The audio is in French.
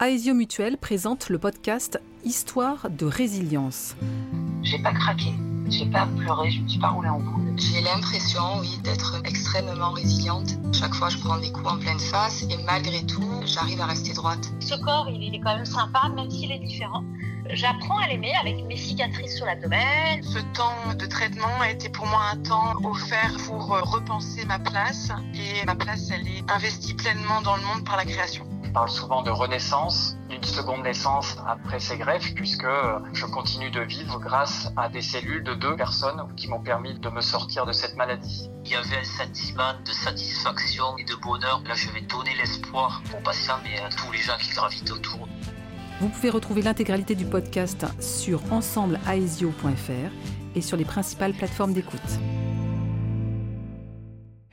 Aesio Mutuel présente le podcast Histoire de résilience. J'ai pas craqué, j'ai pas pleuré, je me suis pas roulée en boule. J'ai l'impression, oui, d'être extrêmement résiliente. Chaque fois, je prends des coups en pleine face et malgré tout, j'arrive à rester droite. Ce corps, il est quand même sympa, même s'il est différent. J'apprends à l'aimer avec mes cicatrices sur l'abdomen. Ce temps de traitement a été pour moi un temps offert pour repenser ma place. Et ma place, elle est investie pleinement dans le monde par la création. Je parle souvent de renaissance, d'une seconde naissance après ces greffes, puisque je continue de vivre grâce à des cellules de deux personnes qui m'ont permis de me sortir de cette maladie. Il y avait un sentiment de satisfaction et de bonheur. Là, je vais donner l'espoir aux patients et à tous les gens qui gravitent autour. Vous pouvez retrouver l'intégralité du podcast sur ensembleaesio.fr et sur les principales plateformes d'écoute.